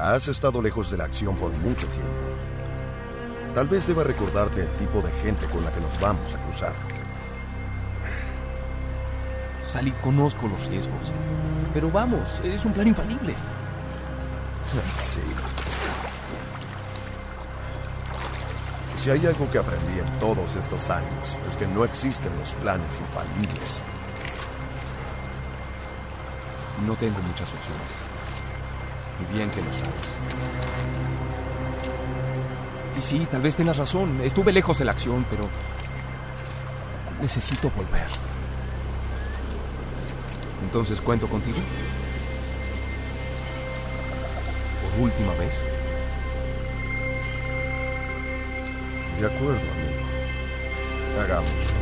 Has estado lejos de la acción por mucho tiempo. Tal vez deba recordarte el tipo de gente con la que nos vamos a cruzar. Sally, conozco los riesgos. Pero vamos, es un plan infalible. Sí. Si hay algo que aprendí en todos estos años, es que no existen los planes infalibles. No tengo muchas opciones. Y bien que lo sabes. Y sí, tal vez tengas razón. Estuve lejos de la acción, pero... Necesito volver. Entonces cuento contigo. Por última vez. De acuerdo, amigo. Hagamos.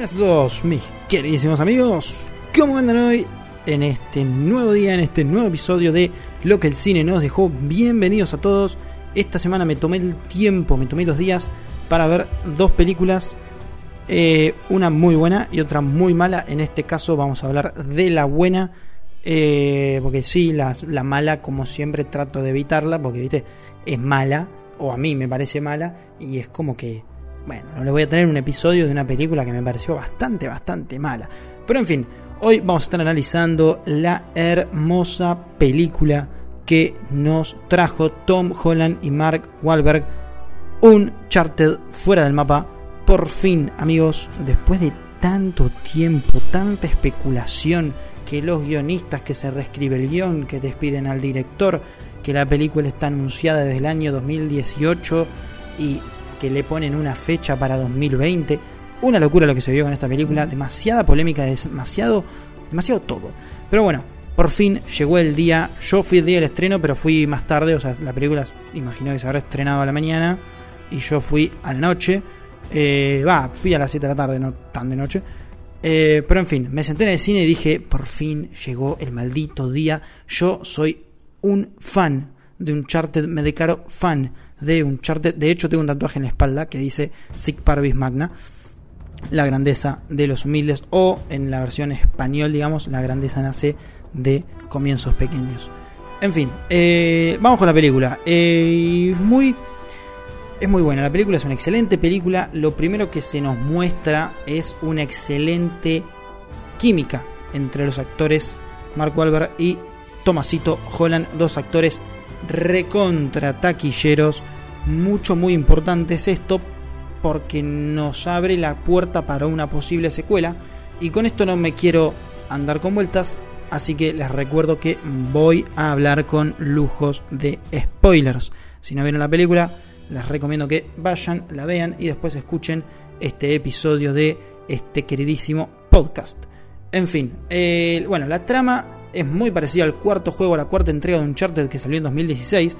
Buenas a todos, mis queridísimos amigos. ¿Cómo andan hoy? En este nuevo día, en este nuevo episodio de Lo que el cine nos dejó. Bienvenidos a todos. Esta semana me tomé el tiempo, me tomé los días para ver dos películas. eh, una muy buena y otra muy mala. En este caso vamos a hablar de la buena. eh, porque sí, la, la mala, como siempre, trato de evitarla. Porque, viste, es mala. O a mí me parece mala. Y es como que bueno, no les voy a tener un episodio de una película que me pareció bastante, bastante mala. Pero en fin, hoy vamos a estar analizando la hermosa película que nos trajo Tom Holland y Mark Wahlberg. Un Charted fuera del mapa. Por fin, amigos, después de tanto tiempo, tanta especulación, que los guionistas, que se reescribe el guion, que despiden al director, que la película está anunciada desde el año 2018 y que le ponen una fecha para 2020. Una locura lo que se vio con esta película, demasiada polémica, demasiado, demasiado todo. Pero bueno, por fin llegó el día. Yo fui el día del estreno, pero fui más tarde, o sea, la película imagino que se habrá estrenado a la mañana y yo fui a la noche. Eh, Va, fui a las 7 de la tarde, no tan de noche. Eh, pero en fin, me senté en el cine y dije, por fin llegó el maldito día. Yo soy un fan de Uncharted, me declaro fan de Uncharted. De hecho, tengo un tatuaje en la espalda que dice Sic Parvis Magna, la grandeza de los humildes, o en la versión español, digamos, la grandeza nace de comienzos pequeños. En fin, eh, vamos con la película. Eh, muy, es muy buena. La película es una excelente película. Lo primero que se nos muestra es una excelente química entre los actores Mark Wahlberg y Tomasito Holland, dos actores recontra taquilleros. Mucho, muy importante es esto porque nos abre la puerta para una posible secuela. Y con esto no me quiero andar con vueltas, así que les recuerdo que voy a hablar con lujos de spoilers. Si no vieron la película, les recomiendo que vayan, la vean y después escuchen este episodio de este queridísimo podcast. En fin, bueno, la trama es muy parecida al cuarto juego, a la cuarta entrega de Uncharted que salió en 2016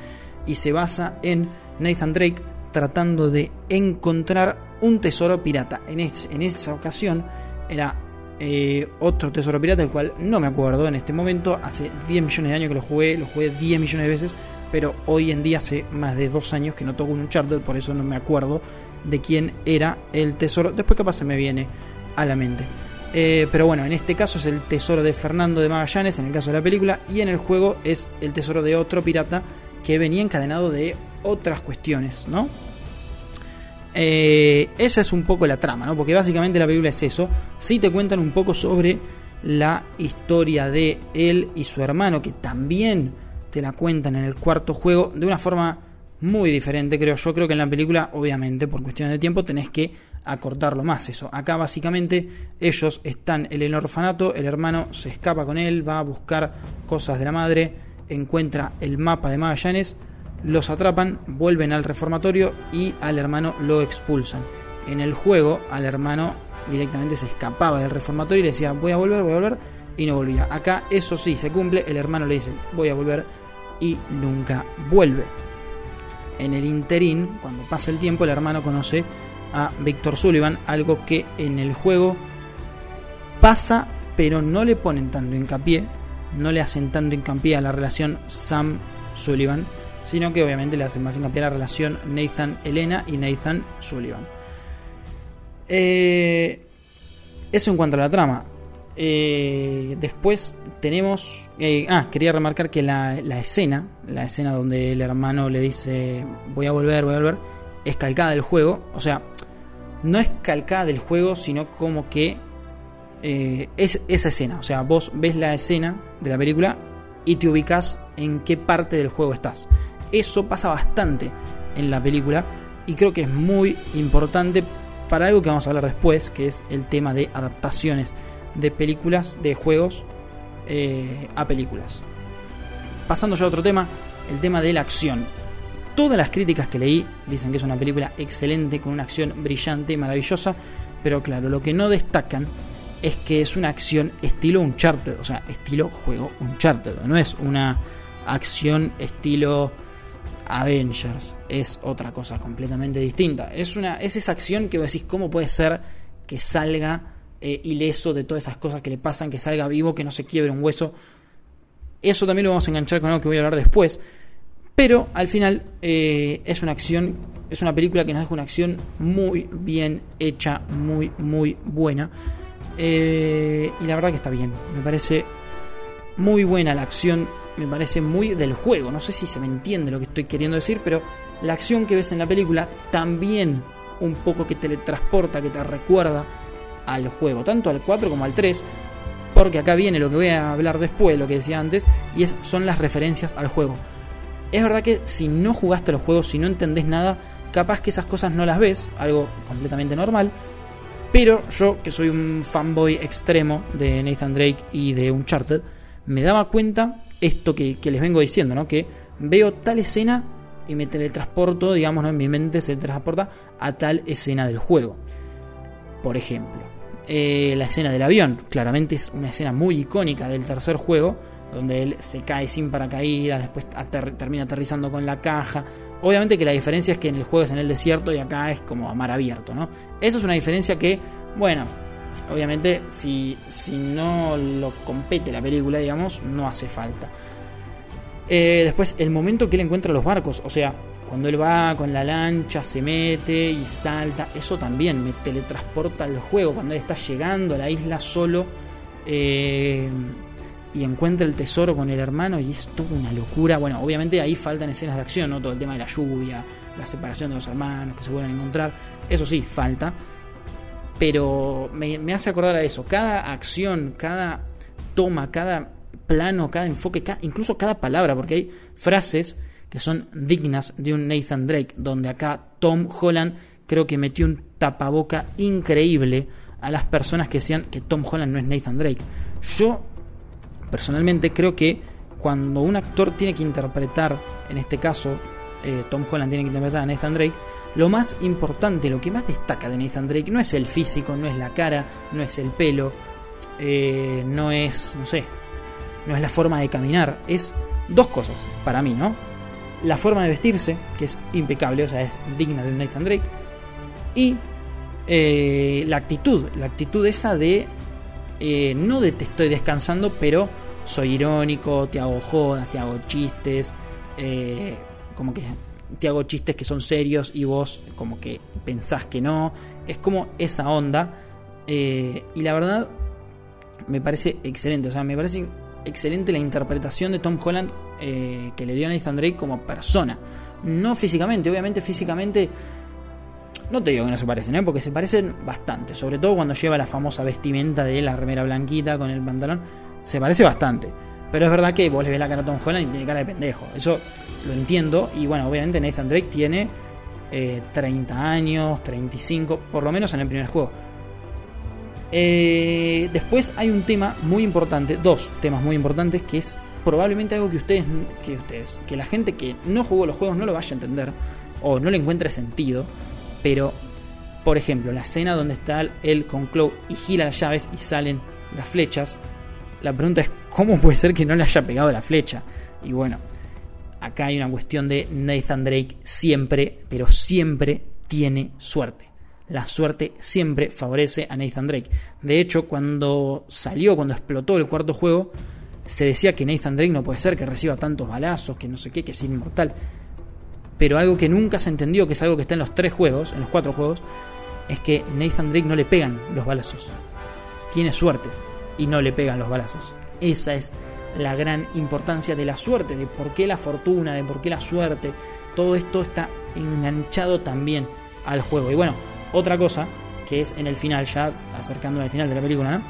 y se basa en Nathan Drake tratando de encontrar un tesoro pirata. En, es, en esa ocasión era eh, otro tesoro pirata, el cual no me acuerdo en este momento. Hace 10 millones de años que lo jugué, lo jugué 10 millones de veces, pero hoy en día hace más de 2 años que no toco un Uncharted, por eso no me acuerdo de quién era el tesoro. Después capaz se me viene a la mente. Eh, pero bueno, en este caso es el tesoro de Fernando de Magallanes, en el caso de la película, y en el juego es el tesoro de otro pirata que venía encadenado de otras cuestiones, ¿no? Eh, esa es un poco la trama, ¿no? Porque básicamente la película es eso. Sí te cuentan un poco sobre la historia de él y su hermano, que también te la cuentan en el cuarto juego de una forma muy diferente, creo yo. Creo que en la película, obviamente, por cuestiones de tiempo, tenés que acortarlo más eso. Acá básicamente ellos están en el orfanato, el hermano se escapa con él, va a buscar cosas de la madre, encuentra el mapa de Magallanes, los atrapan, vuelven al reformatorio y al hermano lo expulsan. En el juego al hermano directamente se escapaba del reformatorio y le decía voy a volver, voy a volver y no volvía. Acá eso sí se cumple, el hermano le dice voy a volver y nunca vuelve. En el interín, cuando pasa el tiempo, el hermano conoce a Victor Sullivan, algo que en el juego pasa, pero no le ponen tanto hincapié no le hacen tanto hincapié a la relación Sam-Sullivan, sino que obviamente le hacen más hincapié a la relación Nathan-Elena y Nathan-Sullivan. Eh, eso en cuanto a la trama. Eh, después tenemos. Eh, ah, quería remarcar que la, escena, la escena donde el hermano le dice voy a volver, voy a volver, es calcada del juego. O sea, no es calcada del juego, sino como que eh, es esa escena. O sea, vos ves la escena de la película y te ubicas en qué parte del juego estás. Eso pasa bastante en la película y creo que es muy importante para algo que vamos a hablar después, que es el tema de adaptaciones de películas, de juegos eh, a películas. Pasando ya a otro tema, el tema de la acción. Todas las críticas que leí dicen que es una película excelente, con una acción brillante y maravillosa, pero claro, lo que no destacan es que es una acción estilo Uncharted, o sea, estilo juego Uncharted, no es una acción estilo Avengers, es otra cosa completamente distinta. Es, una, es esa acción que vos decís, ¿cómo puede ser que salga eh, ileso de todas esas cosas que le pasan, que salga vivo, que no se quiebre un hueso? Eso también lo vamos a enganchar con algo que voy a hablar después. Pero al final eh, es una acción, es una película que nos deja una acción muy bien hecha, muy, muy buena. Eh, y la verdad que está bien. Me parece muy buena la acción. Me parece muy del juego. No sé si se me entiende lo que estoy queriendo decir, pero la acción que ves en la película también un poco que teletransporta, que te recuerda al juego, tanto al 4 como al 3, porque acá viene lo que voy a hablar después, lo que decía antes, y es, son las referencias al juego. Es verdad que si no jugaste los juegos, si no entendés nada, capaz que esas cosas no las ves, algo completamente normal, pero yo, que soy un fanboy extremo de Nathan Drake y de Uncharted, me daba cuenta esto que, les vengo diciendo, ¿no? Que veo tal escena y me teletransporto, digamos, en mi mente se transporta a tal escena del juego. Por ejemplo, eh, la escena del avión, claramente es una escena muy icónica del tercer juego, donde él se cae sin paracaídas, después termina aterrizando con la caja, Obviamente que la diferencia es que en el juego es en el desierto y acá es como a mar abierto, ¿no? Eso es una diferencia que, bueno, obviamente si, si no lo compete la película, digamos, no hace falta. Eh, después, el momento que él encuentra los barcos, o sea, cuando él va con la lancha, se mete y salta, eso también me teletransporta al juego, cuando él está llegando a la isla solo. Eh, y encuentra el tesoro con el hermano y es toda una locura. Bueno, obviamente ahí faltan escenas de acción, ¿no? Todo el tema de la lluvia, la separación de los hermanos que se vuelven a encontrar. Eso sí, falta. Pero me, hace acordar a eso. Cada acción, cada toma, cada plano, cada enfoque, incluso cada palabra, porque hay frases que son dignas de un Nathan Drake, donde acá Tom Holland creo que metió un tapaboca increíble a las personas que decían que Tom Holland no es Nathan Drake. Yo personalmente creo que cuando un actor tiene que interpretar, en este caso eh, Tom Holland tiene que interpretar a Nathan Drake, lo más importante, lo que más destaca de Nathan Drake no es el físico, no es la cara, no es el pelo, eh, no es, no sé, no es la forma de caminar, es dos cosas para mí, ¿no? La forma de vestirse, que es impecable, o sea, es digna de un Nathan Drake, y eh, la actitud, la actitud esa de eh, no de te estoy descansando, pero soy irónico, te hago jodas, te hago chistes, eh, como que te hago chistes que son serios y vos como que pensás que no. Es como esa onda. Y la verdad me parece excelente. O sea, me parece excelente la interpretación de Tom Holland que le dio a Nathan Drake como persona. No físicamente, obviamente físicamente no te digo que no se parecen, ¿eh? porque se parecen bastante. Sobre todo cuando lleva la famosa vestimenta de la remera blanquita con el pantalón. Se parece bastante. Pero es verdad que vos le ves la cara a Tom Holland y tiene cara de pendejo. Eso lo entiendo. Y bueno, obviamente Nathan Drake tiene 30 eh, años, 35, por lo menos en el primer juego. Eh, después hay un tema muy importante, dos temas muy importantes, que es probablemente algo que ustedes, que ustedes, que la gente que no jugó los juegos no lo vaya a entender o no le encuentre sentido. Pero, por ejemplo, la escena donde está él con Chloe y gira las llaves y salen las flechas, la pregunta es, ¿cómo puede ser que no le haya pegado la flecha? Y bueno, acá hay una cuestión de Nathan Drake siempre, pero siempre tiene suerte. La suerte siempre favorece a Nathan Drake. De hecho, cuando salió, cuando explotó el cuarto juego, se decía que Nathan Drake no puede ser que reciba tantos balazos, que no sé qué, que es inmortal. Pero algo que nunca se entendió, que es algo que está en los tres juegos, en los cuatro juegos, es que Nathan Drake no le pegan los balazos. Tiene suerte y no le pegan los balazos. Esa es la gran importancia de la suerte, de por qué la fortuna, de por qué la suerte. Todo esto está enganchado también al juego. Y bueno, otra cosa que es en el final, ya acercándome al final de la película, ¿no?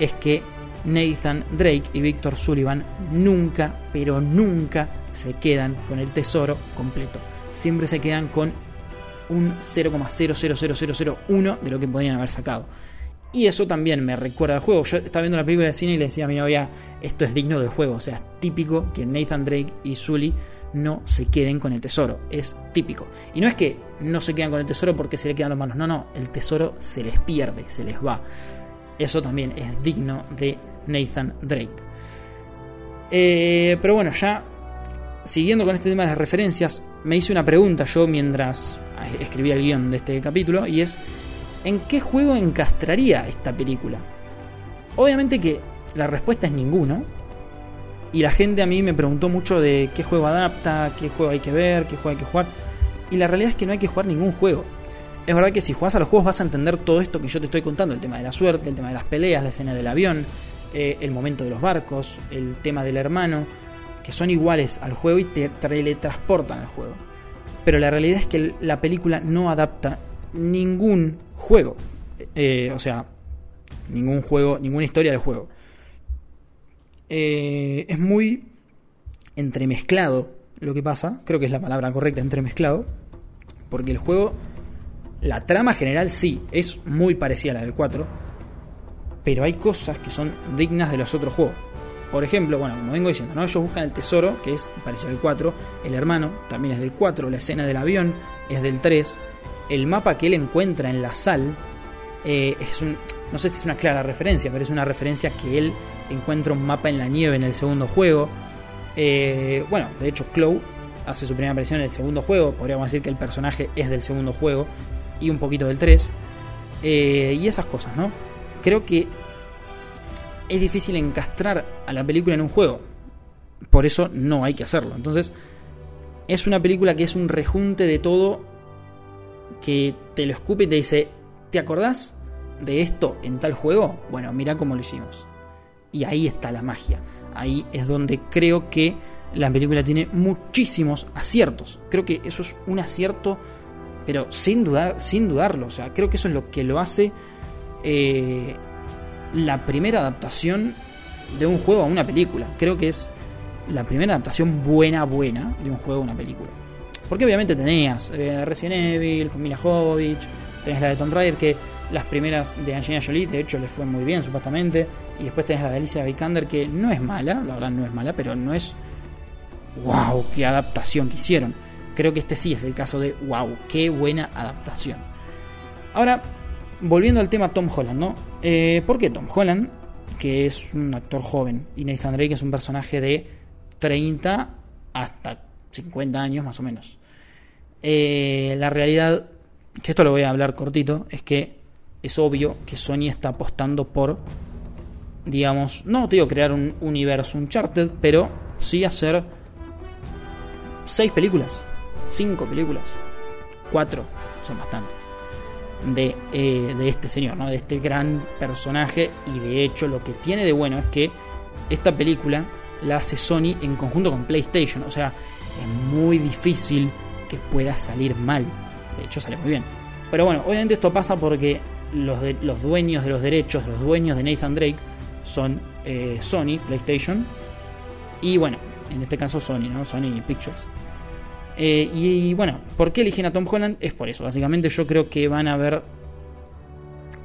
Es que Nathan Drake y Victor Sullivan nunca, pero nunca se quedan con el tesoro completo. Siempre se quedan con un 0,000001 de lo que podrían haber sacado. Y eso también me recuerda al juego. Yo estaba viendo la película de cine y le decía a mi novia, esto es digno del juego. O sea, es típico que Nathan Drake y Sully no se queden con el tesoro. Es típico. Y no es que no se quedan con el tesoro porque se le quedan las manos. No, no. El tesoro se les pierde, se les va. Eso también es digno de Nathan Drake. Eh, pero bueno, ya siguiendo con este tema de las referencias, me hice una pregunta yo mientras escribía el guion de este capítulo y es ¿en qué juego encastraría esta película? Obviamente que la respuesta es ninguno. Y la gente a mí me preguntó mucho de qué juego adapta, qué juego hay que ver, qué juego hay que jugar. Y la realidad es que no hay que jugar ningún juego. Es verdad que si juegas a los juegos vas a entender todo esto que yo te estoy contando, el tema de la suerte, el tema de las peleas, la escena del avión, eh, el momento de los barcos, el tema del hermano, que son iguales al juego y te teletransportan al juego. Pero la realidad es que la película no adapta ningún juego. Eh, o sea, ningún juego, ninguna historia del juego. Eh, es muy entremezclado lo que pasa. Creo que es la palabra correcta, entremezclado. Porque el juego, la trama general sí, es muy parecida a la del 4. Pero hay cosas que son dignas de los otros juegos. Por ejemplo, bueno, como vengo diciendo, ellos buscan el tesoro, que es parecido al 4. El hermano también es del 4. La escena del avión es del 3 el mapa que él encuentra en la sal eh, es un, no sé si es una clara referencia, pero es una referencia que él encuentra un mapa en la nieve en el segundo juego. Eh, bueno, de hecho, Chloe hace su primera aparición en el segundo juego. Podríamos decir que el personaje es del segundo juego y un poquito del 3. Eh, y esas cosas, ¿no? Creo que es difícil encastrar a la película en un juego. Por eso no hay que hacerlo. Entonces, es una película que es un rejunte de todo que te lo escupe y te dice, ¿te acordás de esto en tal juego? Bueno, mira cómo lo hicimos. Y ahí está la magia. Ahí es donde creo que la película tiene muchísimos aciertos. Creo que eso es un acierto, pero sin dudar, sin dudarlo. O sea, creo que eso es lo que lo hace eh, la primera adaptación de un juego a una película. Creo que es la primera adaptación buena, buena de un juego a una película. Porque obviamente tenías eh, Resident Evil, con Mila Jovovich, tenés la de Tomb Raider, que las primeras de Angelina Jolie, de hecho, le fue muy bien, supuestamente. Y después tenés la de Alicia Vikander, que no es mala, la verdad no es mala, pero no es. ¡Wow! ¡Qué adaptación que hicieron! Creo que este sí es el caso de ¡Wow! ¡Qué buena adaptación! Ahora, volviendo al tema Tom Holland, ¿no? Eh, ¿Por qué Tom Holland, que es un actor joven, y Nathan Drake es un personaje de 30 hasta 50 años más o menos? Eh, la realidad, que esto lo voy a hablar cortito, es que es obvio que Sony está apostando por, digamos, no te digo crear un universo Uncharted, pero sí hacer seis películas, cinco películas, cuatro, son bastantes, de, eh, de este señor, ¿no? de este gran personaje. Y de hecho, lo que tiene de bueno es que esta película la hace Sony en conjunto con PlayStation, o sea, es muy difícil que pueda salir mal. De hecho, sale muy bien. Pero bueno, obviamente esto pasa porque los, los dueños de los derechos, los dueños de Nathan Drake, son eh, Sony, PlayStation. Y bueno, en este caso Sony, ¿no? Sony Pictures. Eh, y, bueno, ¿por qué eligen a Tom Holland? Es por eso. Básicamente yo creo que van a haber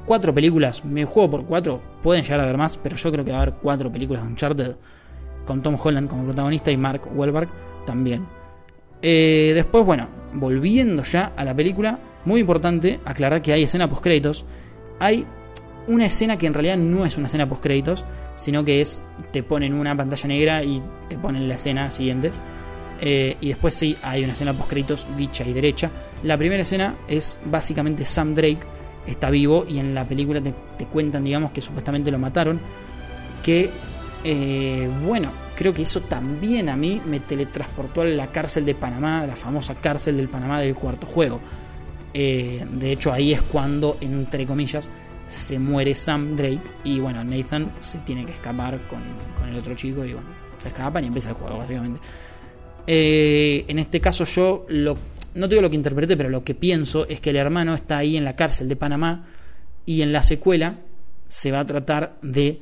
cuatro películas. Me juego por cuatro. Pueden llegar a haber más, pero yo creo que va a haber cuatro películas de Uncharted con Tom Holland como protagonista y Mark Wahlberg también. Eh, después, bueno, volviendo ya a la película, muy importante aclarar que hay escena post créditos. Hay una escena que en realidad no es una escena post créditos, sino que es te ponen una pantalla negra y te ponen la escena siguiente. Eh, y después sí hay una escena post créditos dicha y derecha. La primera escena es básicamente Sam Drake está vivo y en la película te, cuentan, digamos, que supuestamente lo mataron. Que eh, bueno, creo que eso también a mí me teletransportó a la cárcel de Panamá, la famosa cárcel del Panamá del cuarto juego. Eh, de hecho, ahí es cuando, entre comillas, se muere Sam Drake y bueno, Nathan se tiene que escapar con, con el otro chico y bueno, se escapan y empieza el juego, básicamente. Eh, en este caso yo lo, no digo lo que interprete, pero lo que pienso es que el hermano está ahí en la cárcel de Panamá y en la secuela se va a tratar de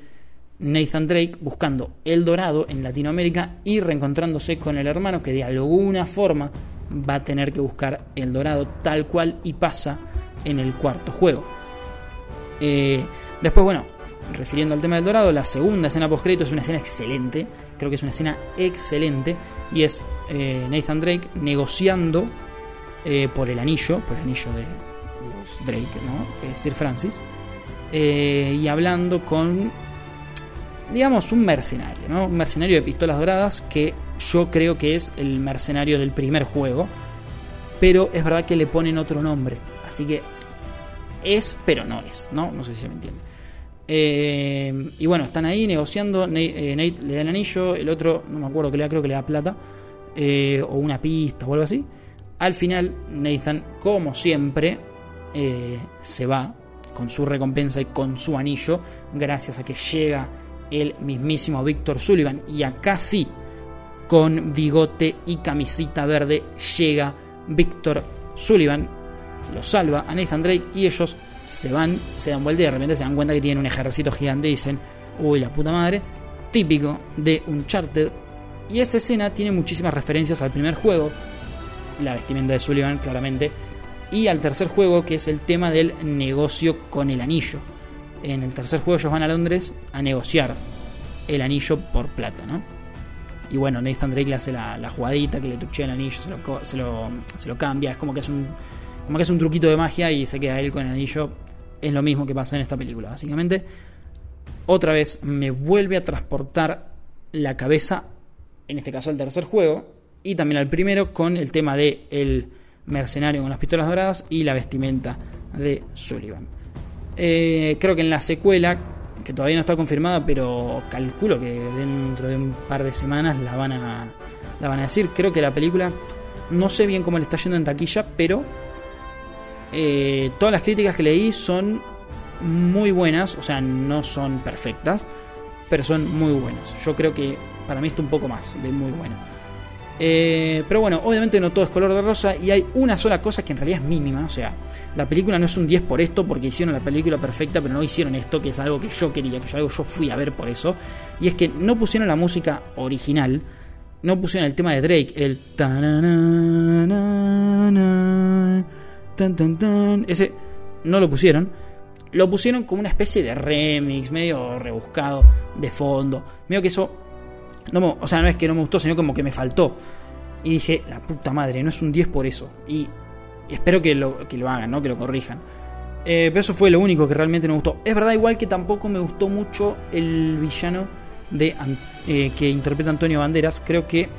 Nathan Drake buscando el dorado en Latinoamérica y reencontrándose con el hermano que de alguna forma va a tener que buscar el dorado tal cual y pasa en el cuarto juego. Eh, después, bueno, refiriendo al tema del dorado, la segunda escena post crédito es una escena excelente, creo que es una escena excelente y es eh, Nathan Drake negociando eh, por el anillo, por el anillo de Drake, ¿no? Sir Francis, y hablando con digamos, un mercenario, ¿no? Un mercenario de pistolas doradas que yo creo que es el mercenario del primer juego. Pero es verdad que le ponen otro nombre. Así que es, pero no es, ¿no? No sé si se me entiende. Eh, y bueno, están ahí negociando. Eh, Nate, le da el anillo, el otro, no me acuerdo que le da, creo que le da plata. Eh, o una pista o algo así. Al final, Nathan, como siempre, se va con su recompensa y con su anillo. Gracias a que llega el mismísimo Víctor Sullivan. Y acá sí, con bigote y camisita verde, llega Víctor Sullivan, lo salva a Nathan Drake y ellos se van, se dan vuelta y de repente se dan cuenta que tienen un ejército gigante y dicen, uy, la puta madre, típico de Uncharted. Y esa escena tiene muchísimas referencias al primer juego, la vestimenta de Sullivan claramente, y al tercer juego que es el tema del negocio con el anillo en el tercer juego ellos van a Londres a negociar el anillo por plata, ¿no? Y bueno, Nathan Drake le hace la, jugadita que le tuchea el anillo, se lo, cambia, es como que es un como que es un truquito de magia y se queda él con el anillo. Es lo mismo que pasa en esta película, básicamente. Otra vez me vuelve a transportar la cabeza, en este caso al tercer juego, y también al primero con el tema de el mercenario con las pistolas doradas y la vestimenta de Sullivan. Eh, creo que en la secuela, que todavía no está confirmada, pero calculo que dentro de un par de semanas la van a, la van a decir. Creo que la película, no sé bien cómo le está yendo en taquilla, pero eh, todas las críticas que leí son muy buenas, o sea, no son perfectas, pero son muy buenas. Yo creo que para mí está un poco más de muy bueno. Eh, pero bueno, obviamente no todo es color de rosa y hay una sola cosa que en realidad es mínima. O sea, la película no es un 10 por esto porque hicieron la película perfecta, pero no hicieron esto, que es algo que yo quería, que yo, algo yo fui a ver por eso. Y es que no pusieron la música original, no pusieron el tema de Drake, el ese no lo pusieron. Lo pusieron como una especie de remix, medio rebuscado, de fondo. Medio que eso no, o sea, no es que no me gustó, sino como que me faltó. Y dije, la puta madre, no es un 10 por eso. Y espero que lo, que lo hagan, ¿no? Que lo corrijan. Eh, pero eso fue lo único que realmente no me gustó. Es verdad, igual que tampoco me gustó mucho el villano de, eh, que interpreta Antonio Banderas. Creo que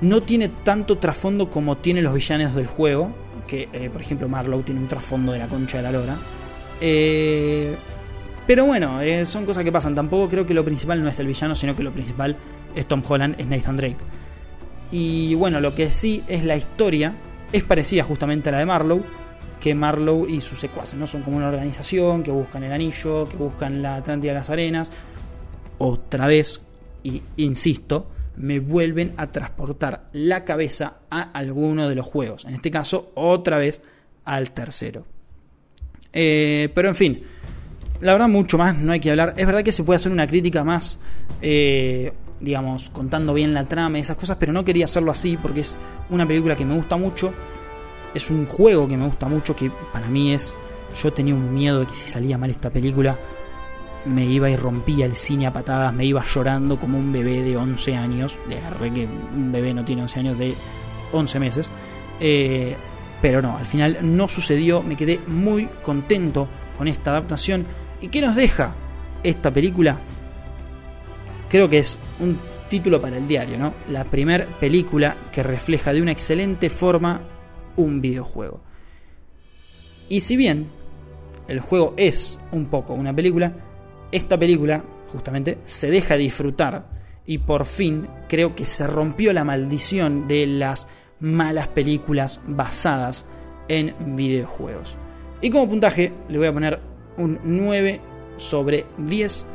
no tiene tanto trasfondo como tienen los villanos del juego. Que, eh, por ejemplo, Marlowe tiene un trasfondo de la concha de la lora. Eh, pero bueno, eh, son cosas que pasan. Tampoco creo que lo principal no es el villano, sino que lo principal es Tom Holland, es Nathan Drake. Y bueno, lo que sí es la historia, es parecida justamente a la de Marlowe, que Marlowe y sus secuaces, ¿no? Son como una organización que buscan el anillo, que buscan la Atlántida de las Arenas. Otra vez, y insisto, me vuelven a transportar la cabeza a alguno de los juegos. En este caso, otra vez al tercero. Eh, pero en fin, la verdad, mucho más no hay que hablar. Es verdad que se puede hacer una crítica más, eh, digamos, contando bien la trama y esas cosas, pero no quería hacerlo así porque es una película que me gusta mucho. Es un juego que me gusta mucho, que para mí es... Yo tenía un miedo de que si salía mal esta película, me iba y rompía el cine a patadas, me iba llorando como un bebé de 11 años. De re que un bebé no tiene 11 años, de 11 meses. Eh, pero no, al final no sucedió, me quedé muy contento con esta adaptación ¿Y qué nos deja esta película? Creo que es un título para el diario, ¿no? La primera película que refleja de una excelente forma un videojuego. Y si bien el juego es un poco una película, esta película justamente se deja disfrutar y por fin creo que se rompió la maldición de las malas películas basadas en videojuegos. Y como puntaje le voy a poner un 9 sobre 10.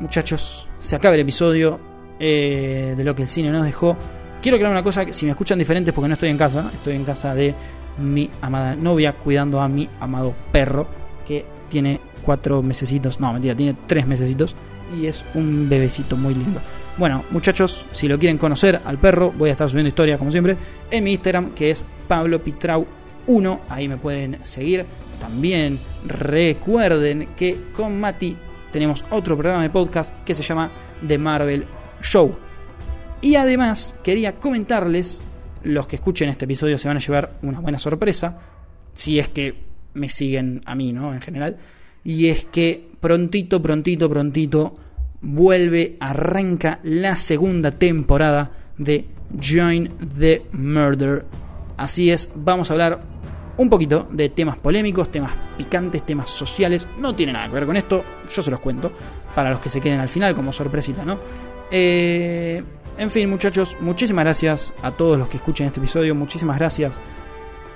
Muchachos, se acaba el episodio eh, de lo que el cine nos dejó. Quiero aclarar una cosa, que si me escuchan diferentes porque no estoy en casa, estoy en casa de mi amada novia cuidando a mi amado perro que tiene cuatro mesecitos, no mentira, tiene tres mesecitos y es un bebecito muy lindo. Bueno, muchachos, si lo quieren conocer al perro, voy a estar subiendo historias como siempre en mi Instagram que es Pablo Pitrau 1, ahí me pueden seguir. También recuerden que con Mati tenemos otro programa de podcast que se llama The Marvel Show. Y además quería comentarles, los que escuchen este episodio se van a llevar una buena sorpresa, si es que me siguen a mí, ¿no? En general. Y es que prontito, prontito, prontito vuelve, arranca la segunda temporada de Join the Murder. Así es, vamos a hablar un poquito de temas polémicos, temas picantes, temas sociales. No tiene nada que ver con esto, yo se los cuento. Para los que se queden al final como sorpresita, ¿no? Eh, en fin, muchachos, muchísimas gracias a todos los que escuchen este episodio. Muchísimas gracias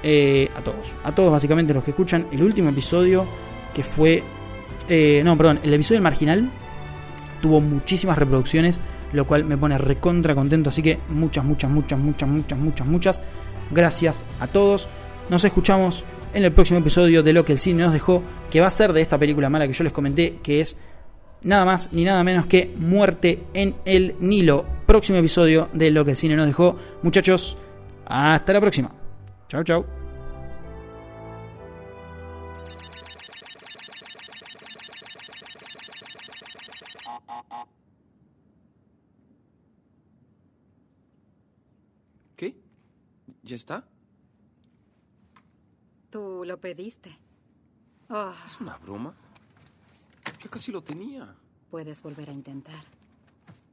eh, a todos. A todos, básicamente, los que escuchan el último episodio que fue. Eh, no, perdón, el episodio marginal tuvo muchísimas reproducciones, lo cual me pone recontra contento. Así que muchas, muchas, muchas, muchas, muchas, muchas, muchas gracias a todos. Nos escuchamos en el próximo episodio de Lo que el cine nos dejó, que va a ser de esta película mala que yo les comenté, que es nada más ni nada menos que Muerte en el Nilo. Próximo episodio de Lo que el cine nos dejó. Muchachos, hasta la próxima. Chao, chao. ¿Qué? ¿Ya está? Tú lo pediste. Oh, ¿Es una broma? Ya casi lo tenía. puedes volver a intentar.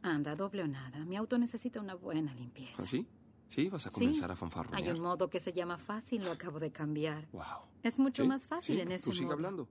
Anda, doble o nada. Mi auto necesita una buena limpieza. ¿Así? ¿Sí? ¿Vas a Sí, comenzar a fanfarronear? Hay un modo que se llama fácil, lo acabo de cambiar. Wow. Es mucho ¿Sí? más fácil Sí, en ese Tú sigue modo. hablando.